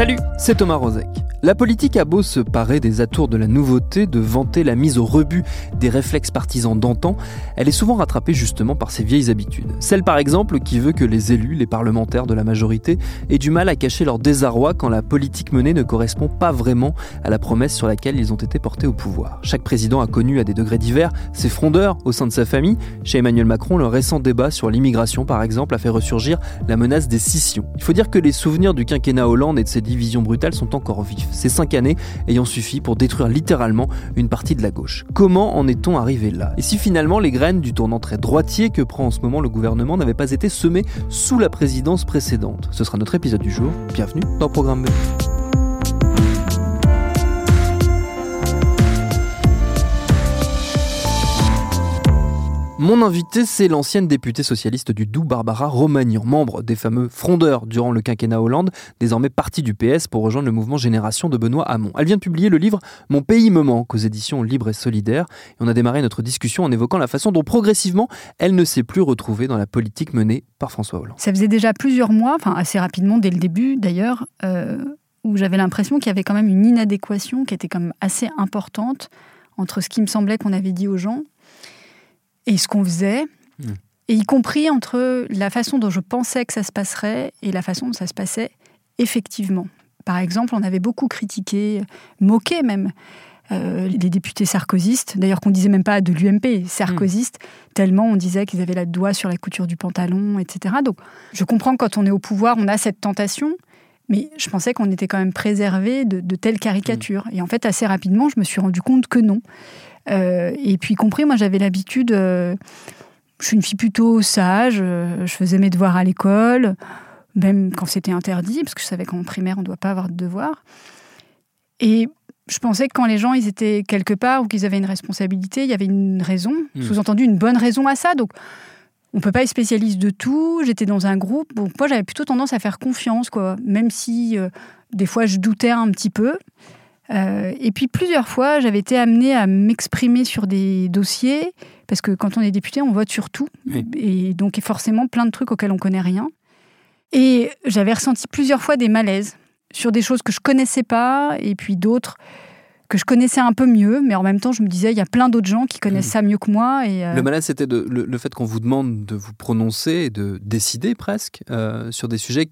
Salut, c'est Thomas Rozek. La politique a beau se parer des atours de la nouveauté, de vanter la mise au rebut des réflexes partisans d'antan, elle est souvent rattrapée justement par ses vieilles habitudes. Celle par exemple qui veut que les élus, les parlementaires de la majorité, aient du mal à cacher leur désarroi quand la politique menée ne correspond pas vraiment à la promesse sur laquelle ils ont été portés au pouvoir. Chaque président a connu à des degrés divers ses frondeurs au sein de sa famille. Chez Emmanuel Macron, le récent débat sur l'immigration par exemple a fait ressurgir la menace des scissions. Il faut dire que les souvenirs du quinquennat Hollande et de ses divisions brutales sont encore vifs ces cinq années ayant suffi pour détruire littéralement une partie de la gauche. Comment en est-on arrivé là? Et si finalement les graines du tournant très droitier que prend en ce moment le gouvernement n'avaient pas été semées sous la présidence précédente? Ce sera notre épisode du jour. Bienvenue dans Programme B. Mon invité, c'est l'ancienne députée socialiste du Doubs, Barbara Romagnan, membre des fameux frondeurs durant le quinquennat Hollande, désormais partie du PS pour rejoindre le mouvement Génération de Benoît Hamon. Elle vient de publier le livre Mon pays me manque aux éditions Libre et Solidaire. Et on a démarré notre discussion en évoquant la façon dont progressivement elle ne s'est plus retrouvée dans la politique menée par François Hollande. Ça faisait déjà plusieurs mois, enfin assez rapidement dès le début d'ailleurs, euh, où j'avais l'impression qu'il y avait quand même une inadéquation qui était quand même assez importante entre ce qui me semblait qu'on avait dit aux gens et ce qu'on faisait, mmh. et y compris entre la façon dont je pensais que ça se passerait et la façon dont ça se passait effectivement. Par exemple, on avait beaucoup critiqué, moqué même, euh, les députés sarkozystes, d'ailleurs qu'on disait même pas de l'UMP, sarkozystes, mmh. tellement on disait qu'ils avaient la doigt sur la couture du pantalon, etc. Donc je comprends que quand on est au pouvoir, on a cette tentation, mais je pensais qu'on était quand même préservé de, telles caricatures. Mmh. Et en fait, assez rapidement, je me suis rendu compte que non. Euh, et puis, compris, moi, j'avais l'habitude. Euh, je suis une fille plutôt sage. Euh, je faisais mes devoirs à l'école, même quand c'était interdit, parce que je savais qu'en primaire, on ne doit pas avoir de devoirs. Et je pensais que quand les gens ils étaient quelque part ou qu'ils avaient une responsabilité, il y avait une raison, hmm. sous-entendu une bonne raison à ça. Donc, on peut pas être spécialiste de tout. J'étais dans un groupe. Donc, moi, j'avais plutôt tendance à faire confiance, quoi. Même si des fois je doutais un petit peu. Euh, et puis plusieurs fois, j'avais été amenée à m'exprimer sur des dossiers, parce que quand on est député, on vote sur tout. Et donc, forcément plein de trucs auxquels on connaît rien. Et j'avais ressenti plusieurs fois des malaises sur des choses que je connaissais pas, et puis d'autres que je connaissais un peu mieux, mais en même temps, je me disais, il y a plein d'autres gens qui connaissent mmh. ça mieux que moi. Et euh, Le malaise, c'était le, fait qu'on vous demande de vous prononcer et de décider presque euh, sur des sujets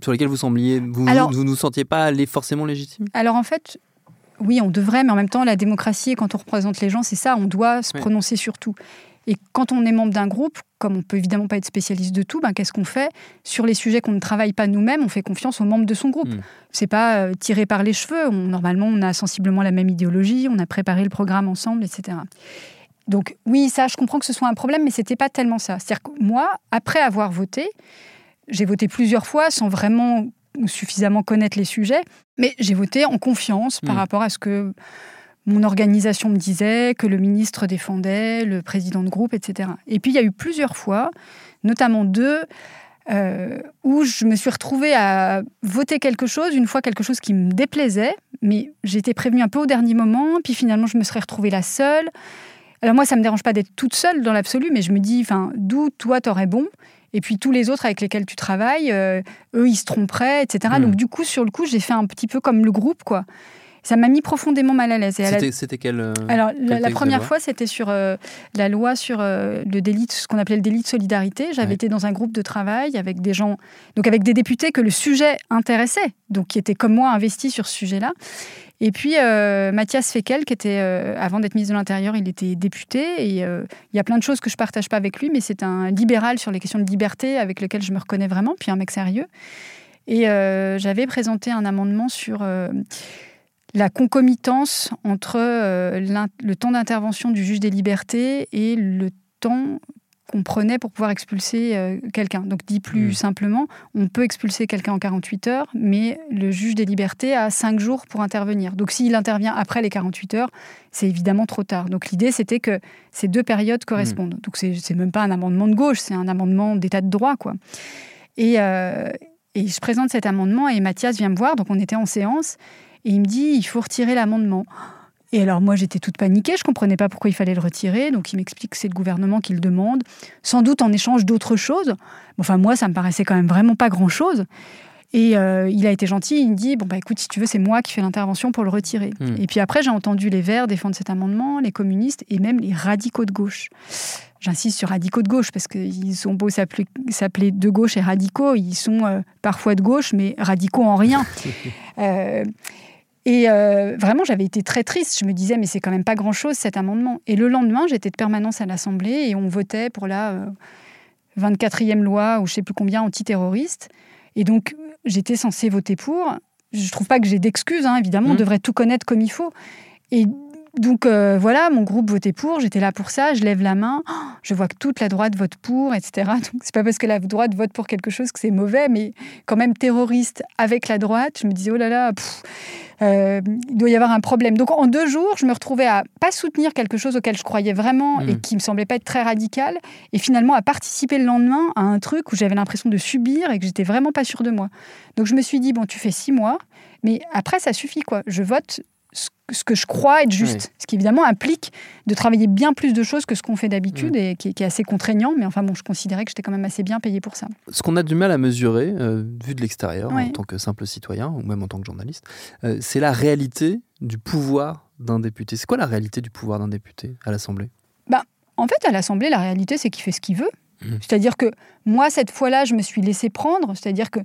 sur lesquels vous sembliez, vous, vous, nous sentiez pas aller forcément légitime? Alors en fait, oui, on devrait, mais en même temps, la démocratie, quand on représente les gens, c'est ça, on doit se prononcer sur tout. Et quand on est membre d'un groupe, comme on peut évidemment pas être spécialiste de tout, ben, qu'est-ce qu'on fait? Sur les sujets qu'on ne travaille pas nous-mêmes, on fait confiance aux membres de son groupe. Ce hmm. C'est pas euh, tiré par les cheveux. normalement, on a sensiblement la même idéologie, on a préparé le programme ensemble, etc. Donc oui, ça, je comprends que ce soit un problème, mais c'était pas tellement ça. C'est-à-dire que moi, après avoir voté, j'ai voté plusieurs fois sans vraiment suffisamment connaître les sujets, mais j'ai voté en confiance par hmm. rapport à ce que mon organisation me disait, que le ministre défendait, le président de groupe, etc. Et puis il y a eu plusieurs fois, notamment deux, euh, où je me suis retrouvée à voter quelque chose, une fois quelque chose qui me déplaisait, mais j'étais prévenue un peu au dernier moment, puis finalement je me serais retrouvée la seule. Alors moi, ça me dérange pas d'être toute seule dans l'absolu, mais je me dis, enfin, d'où toi t'aurais bon? Et puis tous les autres avec lesquels tu travailles, euh, eux, ils se tromperaient, etc. Hmm. Donc du coup, sur le coup, j'ai fait un petit peu comme le groupe, quoi. Ça m'a mis profondément mal à l'aise. C'était quelle euh, Alors, la, première fois, c'était sur euh, la loi sur le délit, ce qu'on appelait le délit de solidarité. J'avais été dans un groupe de travail avec des gens, donc avec des députés que le sujet intéressait, donc qui étaient comme moi investis sur ce sujet-là. Et puis euh, Mathias Fekel, qui était, euh, avant d'être ministre de l'Intérieur, il était député. Et euh, il y a plein de choses que je partage pas avec lui, mais c'est un libéral sur les questions de liberté avec lequel je me reconnais vraiment, puis un mec sérieux. Et j'avais présenté un amendement sur la concomitance entre le temps d'intervention du juge des libertés et le temps qu'on prenait pour pouvoir expulser euh, quelqu'un. Donc dit plus mmh. simplement, on peut expulser quelqu'un en 48 heures, mais le juge des libertés a 5 jours pour intervenir. Donc s'il intervient après les 48 heures, c'est évidemment trop tard. Donc l'idée, c'était que ces deux périodes correspondent. Donc c'est même pas un amendement de gauche, c'est un amendement d'état de droit. quoi. Et, euh, et je présente cet amendement et Mathias vient me voir, donc on était en séance, et il me dit, il faut retirer l'amendement. Et alors moi j'étais toute paniquée, je comprenais pas pourquoi il fallait le retirer, donc il m'explique que c'est le gouvernement qui le demande, sans doute en échange d'autres choses. Enfin moi ça me paraissait quand même vraiment pas grand-chose. Et euh, il a été gentil, il me dit bon bah écoute si tu veux c'est moi qui fais l'intervention pour le retirer. Hmm. Et puis après j'ai entendu les Verts défendre cet amendement, les communistes et même les radicaux de gauche. J'insiste sur radicaux de gauche parce qu'ils sont beaux s'appeler de gauche et radicaux, ils sont euh, parfois de gauche mais radicaux en rien. euh, et euh, vraiment, j'avais été très triste. Je me disais, mais c'est quand même pas grand-chose cet amendement. Et le lendemain, j'étais de permanence à l'Assemblée et on votait pour la 24e euh, loi ou je sais plus combien antiterroriste. Et donc, j'étais censée voter pour. Je trouve pas que j'ai d'excuses, hein, évidemment. On mmh. devrait tout connaître comme il faut. Et donc euh, voilà, mon groupe votait pour, j'étais là pour ça, je lève la main, oh, je vois que toute la droite vote pour, etc. Donc c'est pas parce que la droite vote pour quelque chose que c'est mauvais, mais quand même terroriste avec la droite, je me disais oh là là, euh, il doit y avoir un problème. Donc en deux jours, je me retrouvais à pas soutenir quelque chose auquel je croyais vraiment et mmh. qui me semblait pas être très radical, et finalement à participer le lendemain à un truc où j'avais l'impression de subir et que j'étais vraiment pas sûre de moi. Donc je me suis dit bon, tu fais six mois. Mais après, ça suffit, quoi. Je vote ce que je crois être juste. Ce qui évidemment implique de travailler bien plus de choses que ce qu'on fait d'habitude et qui, est assez contraignant. Mais enfin bon, je considérais que j'étais quand même assez bien payé pour ça. Ce qu'on a du mal à mesurer, euh, vu de l'extérieur, en tant que simple citoyen ou même en tant que journaliste, euh, c'est la réalité du pouvoir d'un député. C'est quoi la réalité du pouvoir d'un député à l'Assemblée? Bah, En fait, à l'Assemblée, la réalité, c'est qu'il fait ce qu'il veut. Mmh. C'est-à-dire que moi, cette fois-là, je me suis laissé prendre, c'est-à-dire que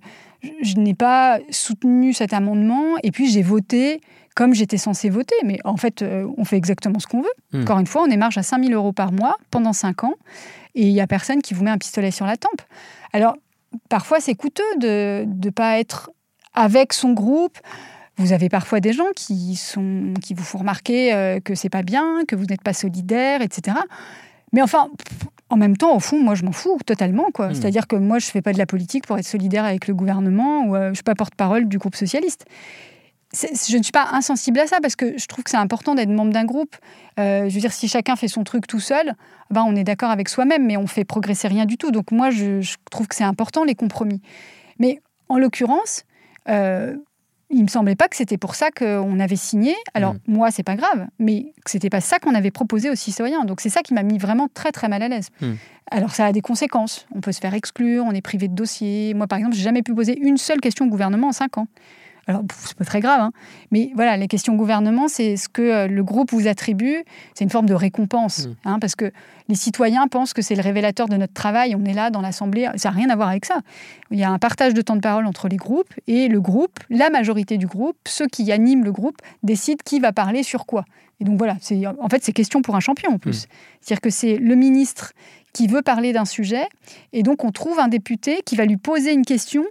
je n'ai pas soutenu cet amendement et puis j'ai voté comme j'étais censé voter. Mais en fait, euh, on fait exactement ce qu'on veut. Hmm. Encore une fois, on émarge à 5 000 euros par mois pendant 5 ans et il n'y a personne qui vous met un pistolet sur la tempe. Alors, parfois, c'est coûteux de ne pas être avec son groupe. Vous avez parfois des gens qui, sont, qui vous font remarquer euh, que c'est pas bien, que vous n'êtes pas solidaire, etc. Mais enfin, en même temps, au fond, moi, je m'en fous totalement. quoi. Hmm. C'est-à-dire que moi, je ne fais pas de la politique pour être solidaire avec le gouvernement ou euh, je ne suis pas porte-parole du groupe socialiste je ne suis pas insensible à ça parce que je trouve que c'est important d'être membre d'un groupe. Euh, je veux dire, si chacun fait son truc tout seul, ben on est d'accord avec soi-même, mais on fait progresser rien du tout. Donc moi, je, trouve que c'est important les compromis. Mais en l'occurrence, euh, il me semblait pas que c'était pour ça qu'on avait signé. Alors moi, mm. moi, c'est pas grave, mais que c'était pas ça qu'on avait proposé aux citoyens. Donc c'est ça qui m'a mis vraiment très très mal à l'aise. Mm. Alors ça a des conséquences. On peut se faire exclure, on est privé de dossier. Moi, par exemple, j'ai jamais pu poser une seule question au gouvernement en cinq ans. Alors, c'est pas très grave, hein. mais voilà, les questions gouvernement, c'est ce que euh, le groupe vous attribue. C'est une forme de récompense, mmh. hein, parce que les citoyens pensent que c'est le révélateur de notre travail. On est là dans l'Assemblée, ça n'a rien à voir avec ça. Il y a un partage de temps de parole entre les groupes, et le groupe, la majorité du groupe, ceux qui animent le groupe, décident qui va parler sur quoi. Et donc voilà, en fait, c'est question pour un champion en plus. Mmh. C'est-à-dire que c'est le ministre qui veut parler d'un sujet, et donc on trouve un député qui va lui poser une question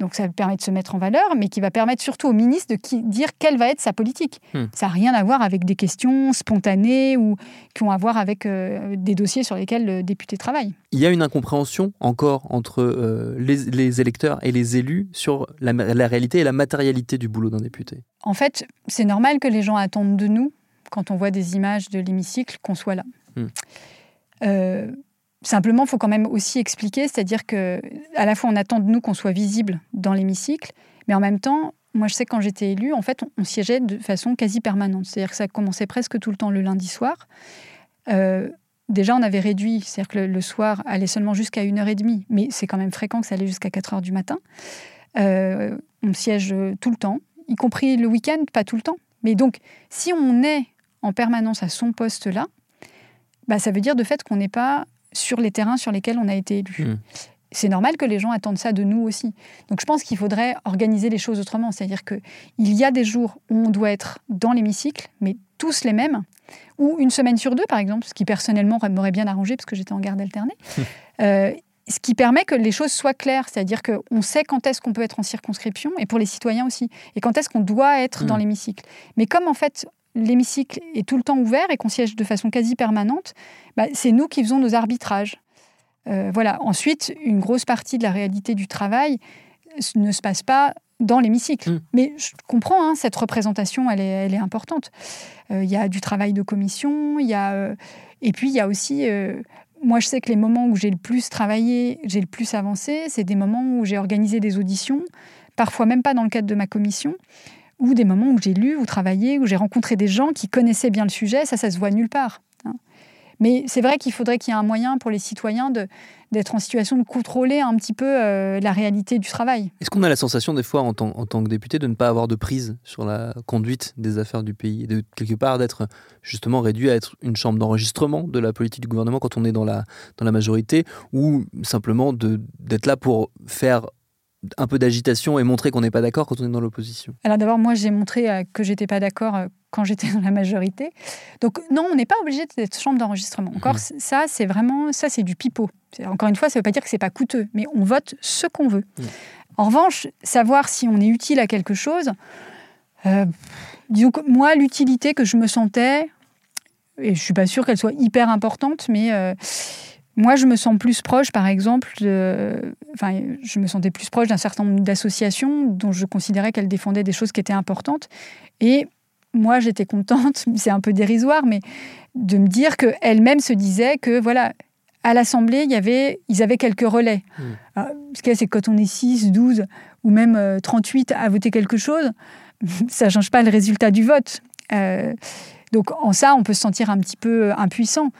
donc ça permet de se mettre en valeur, mais qui va permettre surtout au ministre de dire quelle va être sa politique. Hmm. Ça n'a rien à voir avec des questions spontanées ou qui ont à voir avec euh, des dossiers sur lesquels le député travaille. Il y a une incompréhension encore entre euh, les, électeurs et les élus sur la, réalité et la matérialité du boulot d'un député. En fait, c'est normal que les gens attendent de nous, quand on voit des images de l'hémicycle, qu'on soit là. Hmm. Euh, Simplement, il faut quand même aussi expliquer, c'est-à-dire que à la fois on attend de nous qu'on soit visible dans l'hémicycle, mais en même temps, moi je sais quand j'étais élue, en fait, on, siégeait de façon quasi permanente. C'est-à-dire que ça commençait presque tout le temps le lundi soir. Euh, déjà, on avait réduit, c'est-à-dire que le, soir allait seulement jusqu'à 1h30, mais c'est quand même fréquent que ça allait jusqu'à 4h du matin. Euh, on siège tout le temps, y compris le week-end, pas tout le temps. Mais donc, si on est en permanence à son poste là, bah, ça veut dire de fait qu'on n'est pas sur les terrains sur lesquels on a été élu. Hmm. C'est normal que les gens attendent ça de nous aussi. Donc je pense qu'il faudrait organiser les choses autrement. C'est-à-dire qu'il y a des jours où on doit être dans l'hémicycle, mais tous les mêmes, ou une semaine sur deux, par exemple, ce qui personnellement m'aurait bien arrangé parce que j'étais en garde alternée. Euh, ce qui permet que les choses soient claires, c'est-à-dire qu'on sait quand est-ce qu'on peut être en circonscription, et pour les citoyens aussi, et quand est-ce qu'on doit être dans hmm. l'hémicycle. Mais comme en fait l'hémicycle est tout le temps ouvert et qu'on siège de façon quasi permanente, bah, c'est nous qui faisons nos arbitrages. Euh, voilà. Ensuite, une grosse partie de la réalité du travail ne se passe pas dans l'hémicycle. Mm. Mais je comprends, hein, cette représentation, elle est, elle est importante. Euh, il y a du travail de commission, il y a, euh, et puis il y a aussi... moi, je sais que les moments où j'ai le plus travaillé, j'ai le plus avancé, c'est des moments où j'ai organisé des auditions, parfois même pas dans le cadre de ma commission, ou des moments où j'ai lu ou travaillé, où j'ai rencontré des gens qui connaissaient bien le sujet, ça, ça se voit nulle part. Hein. Mais c'est vrai qu'il faudrait qu'il y ait un moyen pour les citoyens d'être en situation de contrôler un petit peu euh, la réalité du travail. Est-ce qu'on a la sensation des fois en tant, que député de ne pas avoir de prise sur la conduite des affaires du pays, de quelque part d'être justement réduit à être une chambre d'enregistrement de la politique du gouvernement quand on est dans la, dans la majorité, ou simplement d'être là pour faire un peu d'agitation et montrer qu'on n'est pas d'accord quand on est dans l'opposition Alors d'abord, moi, j'ai montré euh, que j'étais pas d'accord euh, quand j'étais dans la majorité. Donc non, on n'est pas obligé d'être chambre d'enregistrement. Encore, mmh. ça, c'est vraiment, ça, c'est du pipeau. Encore une fois, ça ne veut pas dire que c'est pas coûteux, mais on vote ce qu'on veut. Mmh. En revanche, savoir si on est utile à quelque chose, euh, disons que moi, l'utilité que je me sentais, et je suis pas sûre qu'elle soit hyper importante, mais euh, moi, je me sens plus proche, par exemple, enfin, je me sentais plus proche d'un certain nombre d'associations dont je considérais qu'elles défendaient des choses qui étaient importantes. Et moi, j'étais contente, c'est un peu dérisoire, mais de me dire qu'elles-mêmes se disaient que, voilà, à l'Assemblée, il y avait, ils avaient quelques relais. Mmh. ce qu'il y a, c'est que quand on est 6, 12 ou même 38 euh, à voter quelque chose, ça ne change pas le résultat du vote. Euh, donc en ça, on peut se sentir un petit peu impuissant.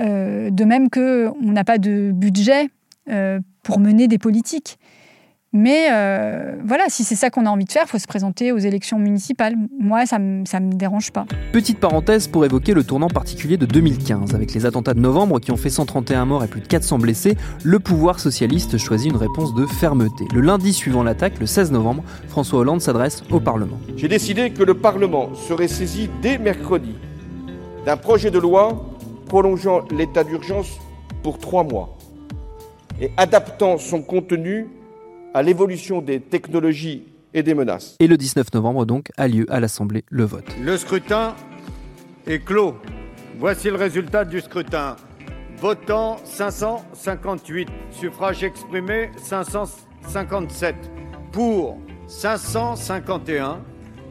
Euh, de même qu'on n'a pas de budget euh, pour mener des politiques. Mais euh, voilà, si c'est ça qu'on a envie de faire, il faut se présenter aux élections municipales. Moi, ça ne me dérange pas. Petite parenthèse pour évoquer le tournant particulier de 2015. Avec les attentats de novembre qui ont fait 131 morts et plus de 400 blessés, le pouvoir socialiste choisit une réponse de fermeté. Le lundi suivant l'attaque, le 16 novembre, François Hollande s'adresse au Parlement. J'ai décidé que le Parlement serait saisi dès mercredi d'un projet de loi prolongeant l'état d'urgence pour trois mois et adaptant son contenu à l'évolution des technologies et des menaces. Et le 19 novembre, donc, a lieu à l'Assemblée le vote. Le scrutin est clos. Voici le résultat du scrutin. Votant 558, suffrage exprimé 557, pour 551,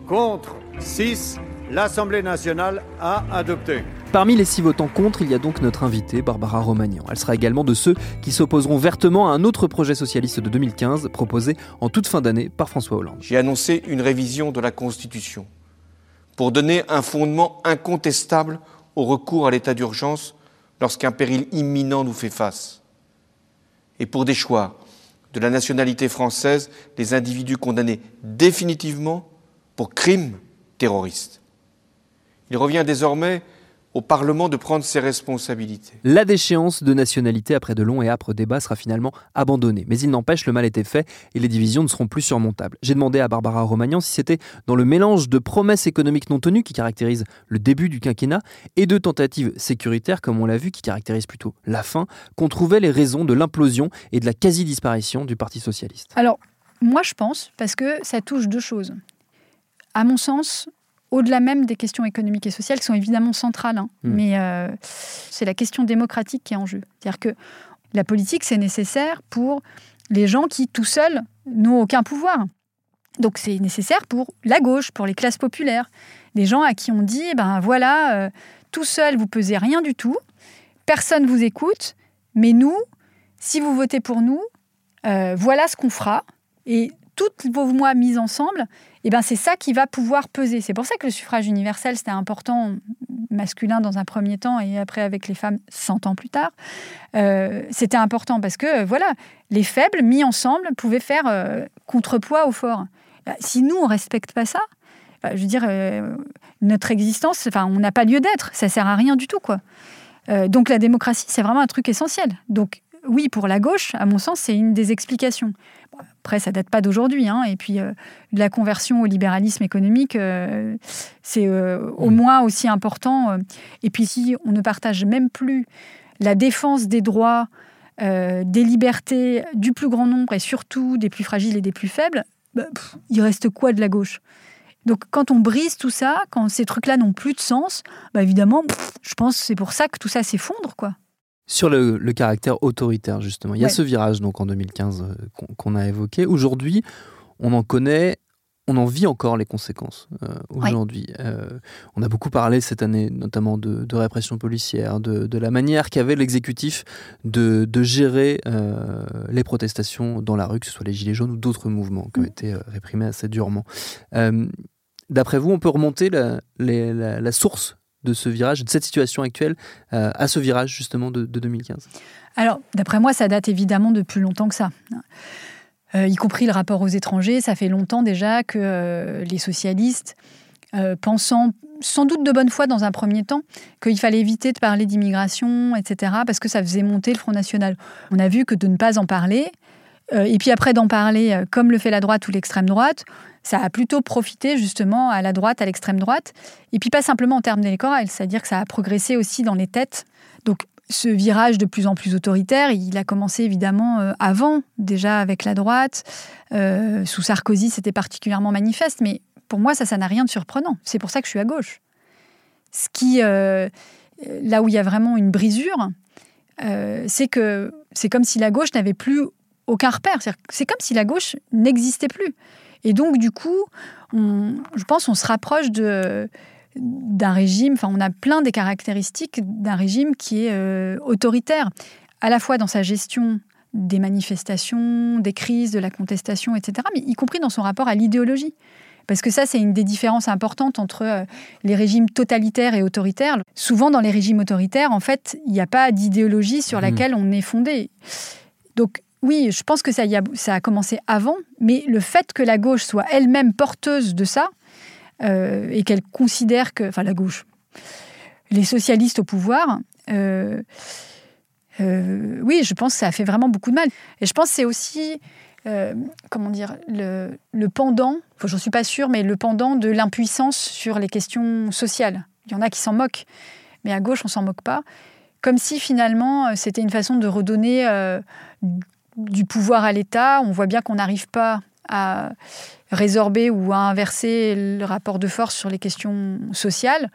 contre 6, l'Assemblée nationale a adopté. Parmi les six votants contre, il y a donc notre invitée, Barbara Romagnan. Elle sera également de ceux qui s'opposeront vertement à un autre projet socialiste de 2015 proposé en toute fin d'année par François Hollande. J'ai annoncé une révision de la Constitution pour donner un fondement incontestable au recours à l'état d'urgence lorsqu'un péril imminent nous fait face. Et pour des choix de la nationalité française, les individus condamnés définitivement pour crimes terroristes. Il revient désormais au Parlement de prendre ses responsabilités. La déchéance de nationalité après de longs et âpres débats sera finalement abandonnée. Mais il n'empêche, le mal était fait et les divisions ne seront plus surmontables. J'ai demandé à Barbara Romagnan si c'était dans le mélange de promesses économiques non tenues qui caractérise le début du quinquennat et de tentatives sécuritaires, comme on l'a vu, qui caractérisent plutôt la fin, qu'on trouvait les raisons de l'implosion et de la quasi-disparition du Parti socialiste. Alors, moi je pense, parce que ça touche deux choses. À mon sens, au-delà même des questions économiques et sociales qui sont évidemment centrales, hein. hmm. mais euh, c'est la question démocratique qui est en jeu. C'est-à-dire que la politique, c'est nécessaire pour les gens qui, tout seuls, n'ont aucun pouvoir. Donc c'est nécessaire pour la gauche, pour les classes populaires, des gens à qui on dit, ben voilà, euh, tout seul, vous pesez rien du tout, personne vous écoute, mais nous, si vous votez pour nous, euh, voilà ce qu'on fera. Et toutes vos mois mises ensemble, eh ben c'est ça qui va pouvoir peser. C'est pour ça que le suffrage universel, c'était important, masculin dans un premier temps et après avec les femmes 100 ans plus tard. Euh, c'était important parce que, voilà, les faibles mis ensemble pouvaient faire euh, contrepoids aux forts. Bah, si nous, on respecte pas ça, bah, je veux dire, notre existence, enfin, on n'a pas lieu d'être. Ça sert à rien du tout, quoi. donc la démocratie, c'est vraiment un truc essentiel. Donc oui, pour la gauche, à mon sens, c'est une des explications. Après, ça date pas d'aujourd'hui. Hein, et puis, euh, la conversion au libéralisme économique, euh, c'est euh, au moins aussi important. Et puis, si on ne partage même plus la défense des droits, des libertés du plus grand nombre et surtout des plus fragiles et des plus faibles, bah, il reste quoi de la gauche? Donc quand on brise tout ça, quand ces trucs-là n'ont plus de sens, bah évidemment, je pense que c'est pour ça que tout ça s'effondre, quoi. Sur le, caractère autoritaire, justement, il y a ce virage donc en 2015 euh, qu'on a évoqué. Aujourd'hui, on en connaît, on en vit encore les conséquences euh, aujourd'hui. Euh, on a beaucoup parlé cette année, notamment de, répression policière, de, la manière qu'avait l'exécutif de, gérer les protestations dans la rue, que ce soit les Gilets jaunes ou d'autres mouvements qui ont mm. été réprimés assez durement. D'après vous, on peut remonter la, la source de ce virage, de cette situation actuelle, euh, à ce virage justement de, 2015 Alors, d'après moi, ça date évidemment de plus longtemps que ça. Euh, y compris le rapport aux étrangers, ça fait longtemps déjà que euh, les socialistes, pensant sans doute de bonne foi dans un premier temps qu'il fallait éviter de parler d'immigration, etc., parce que ça faisait monter le Front National. On a vu que de ne pas en parler, et puis après d'en parler comme le fait la droite ou l'extrême droite, ça a plutôt profité justement à la droite, à l'extrême droite, et puis pas simplement en termes d'électoral, c'est-à-dire que ça a progressé aussi dans les têtes. Donc ce virage de plus en plus autoritaire, il a commencé évidemment euh, avant, déjà avec la droite. Euh, sous Sarkozy, c'était particulièrement manifeste, mais pour moi, ça, ça n'a rien de surprenant. C'est pour ça que je suis à gauche. Ce qui, euh, là où il y a vraiment une brisure, c'est que c'est comme si la gauche n'avait plus aucun repère. C'est comme si la gauche n'existait plus. Et donc, du coup, je pense qu'on se rapproche de d'un régime, enfin on a plein des caractéristiques d'un régime qui est euh, autoritaire, à la fois dans sa gestion des manifestations, des crises, de la contestation, etc., mais y compris dans son rapport à l'idéologie. Parce que ça, c'est une des différences importantes entre euh, les régimes totalitaires et autoritaires. Souvent, dans les régimes autoritaires, en fait, il n'y a pas d'idéologie sur mmh. laquelle on est fondé. Donc, oui, je pense que ça, a, commencé avant, mais le fait que la gauche soit elle-même porteuse de ça, euh, et qu'elle considère que, enfin la gauche, les socialistes au pouvoir, euh, euh, oui, je pense que ça a fait vraiment beaucoup de mal. Et je pense que c'est aussi, comment dire, le, le pendant, enfin, j'en suis pas sûre, mais le pendant de l'impuissance sur les questions sociales. Il y en a qui s'en moquent, mais à gauche, on s'en moque pas. Comme si finalement, c'était une façon de redonner du pouvoir à l'État. On voit bien qu'on n'arrive pas à résorber ou à inverser le rapport de force sur les questions sociales,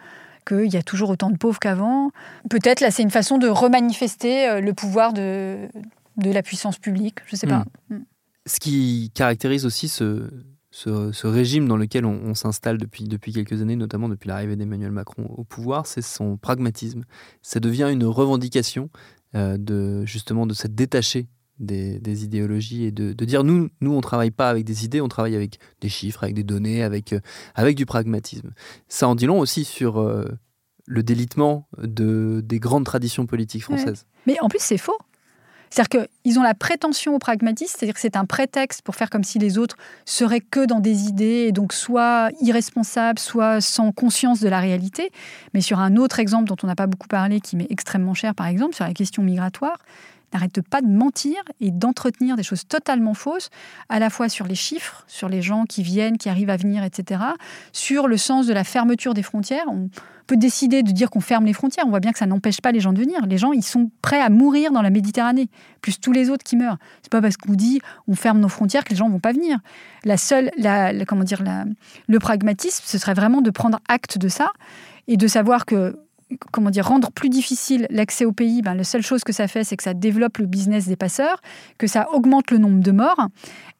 qu'il y a toujours autant de pauvres qu'avant. Peut-être là, c'est une façon de remanifester euh, le pouvoir de, de la puissance publique, je ne sais pas. Hmm. Hmm. Ce qui caractérise aussi ce, ce, régime dans lequel on, s'installe depuis, depuis quelques années, notamment depuis l'arrivée d'Emmanuel Macron au pouvoir, c'est son pragmatisme. Ça devient une revendication euh, de justement de s'être détaché des, idéologies et de, dire nous, nous on travaille pas avec des idées, on travaille avec des chiffres, avec des données, avec, euh, avec du pragmatisme. Ça en dit long aussi sur euh, le délitement de, des grandes traditions politiques françaises. Mais en plus, c'est faux. C'est-à-dire qu'ils ont la prétention au pragmatisme, c'est-à-dire que c'est un prétexte pour faire comme si les autres seraient que dans des idées et donc soit irresponsables, soit sans conscience de la réalité. Mais sur un autre exemple dont on n'a pas beaucoup parlé, qui m'est extrêmement cher, par exemple, sur la question migratoire, n'arrête pas de mentir et d'entretenir des choses totalement fausses, à la fois sur les chiffres, sur les gens qui viennent, qui arrivent à venir, etc., sur le sens de la fermeture des frontières. On peut décider de dire qu'on ferme les frontières. On voit bien que ça n'empêche pas les gens de venir. Les gens, ils sont prêts à mourir dans la Méditerranée, plus tous les autres qui meurent. C'est pas parce qu'on dit on ferme nos frontières que les gens vont pas venir. La seule, la, comment dire, le pragmatisme, ce serait vraiment de prendre acte de ça et de savoir que comment dire, rendre plus difficile l'accès au pays, ben, la seule chose que ça fait, c'est que ça développe le business des passeurs, que ça augmente le nombre de morts.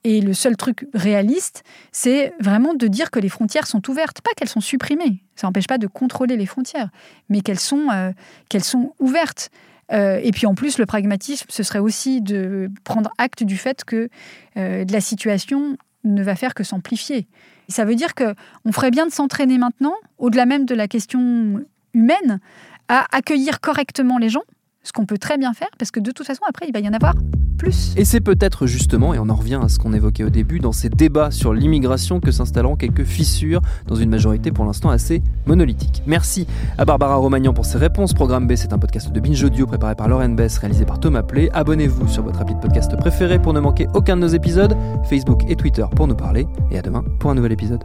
Et le seul truc réaliste, c'est vraiment de dire que les frontières sont ouvertes, pas qu'elles sont supprimées. Ça n'empêche pas de contrôler les frontières, mais qu'elles sont, euh, sont ouvertes. Euh, et puis en plus, le pragmatisme, ce serait aussi de prendre acte du fait que de la situation ne va faire que s'amplifier. Ça veut dire qu'on ferait bien de s'entraîner maintenant, au-delà même de la question humaine, à accueillir correctement les gens, ce qu'on peut très bien faire, parce que de toute façon, après, il va y en avoir plus. Et c'est peut-être justement, et on en revient à ce qu'on évoquait au début, dans ces débats sur l'immigration que s'installeront quelques fissures dans une majorité pour l'instant assez monolithique. Merci à Barbara Romagnan pour ses réponses. Programme B, c'est un podcast de Binge Audio préparé par Lauren Bess, réalisé par Thomas Play. Abonnez-vous sur votre appli de podcast préféré pour ne manquer aucun de nos épisodes, Facebook et Twitter pour nous parler, et à demain pour un nouvel épisode.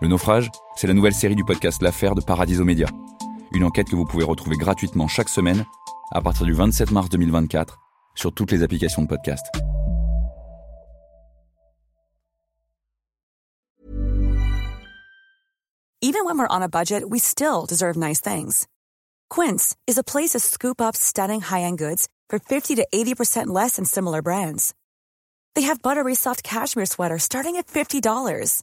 Le naufrage, c'est la nouvelle série du podcast L'affaire de Paradiso Média. Une enquête que vous pouvez retrouver gratuitement chaque semaine à partir du 27 mars 2024 sur toutes les applications de podcast. Even when we're on a budget, we still deserve nice things. Quince is a place to scoop up stunning high-end goods for 50 to 80% less than similar brands. They have buttery soft cashmere sweaters starting at $50